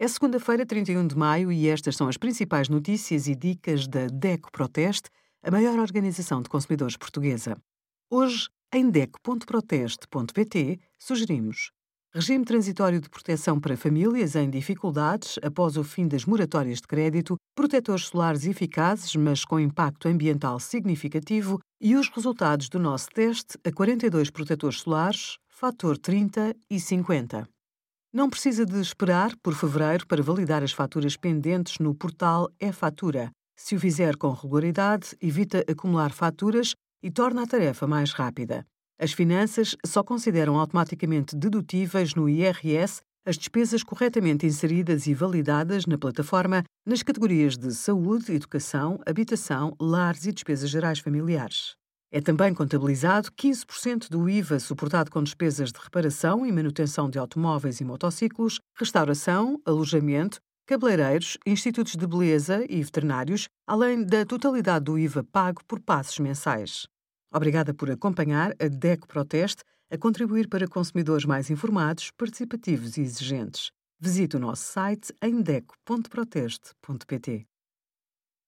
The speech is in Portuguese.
É segunda-feira, 31 de maio, e estas são as principais notícias e dicas da DECO Proteste, a maior organização de consumidores portuguesa. Hoje, em DECO.proteste.pt, sugerimos regime transitório de proteção para famílias em dificuldades após o fim das moratórias de crédito, protetores solares eficazes, mas com impacto ambiental significativo e os resultados do nosso teste a 42 protetores solares, fator 30 e 50. Não precisa de esperar por fevereiro para validar as faturas pendentes no portal e-fatura. Se o fizer com regularidade, evita acumular faturas e torna a tarefa mais rápida. As finanças só consideram automaticamente dedutíveis no IRS as despesas corretamente inseridas e validadas na plataforma nas categorias de saúde, educação, habitação, lares e despesas gerais familiares. É também contabilizado 15% do IVA suportado com despesas de reparação e manutenção de automóveis e motociclos, restauração, alojamento, cabeleireiros, institutos de beleza e veterinários, além da totalidade do IVA pago por passos mensais. Obrigada por acompanhar a DECO Proteste a contribuir para consumidores mais informados, participativos e exigentes. Visite o nosso site em deco.proteste.pt.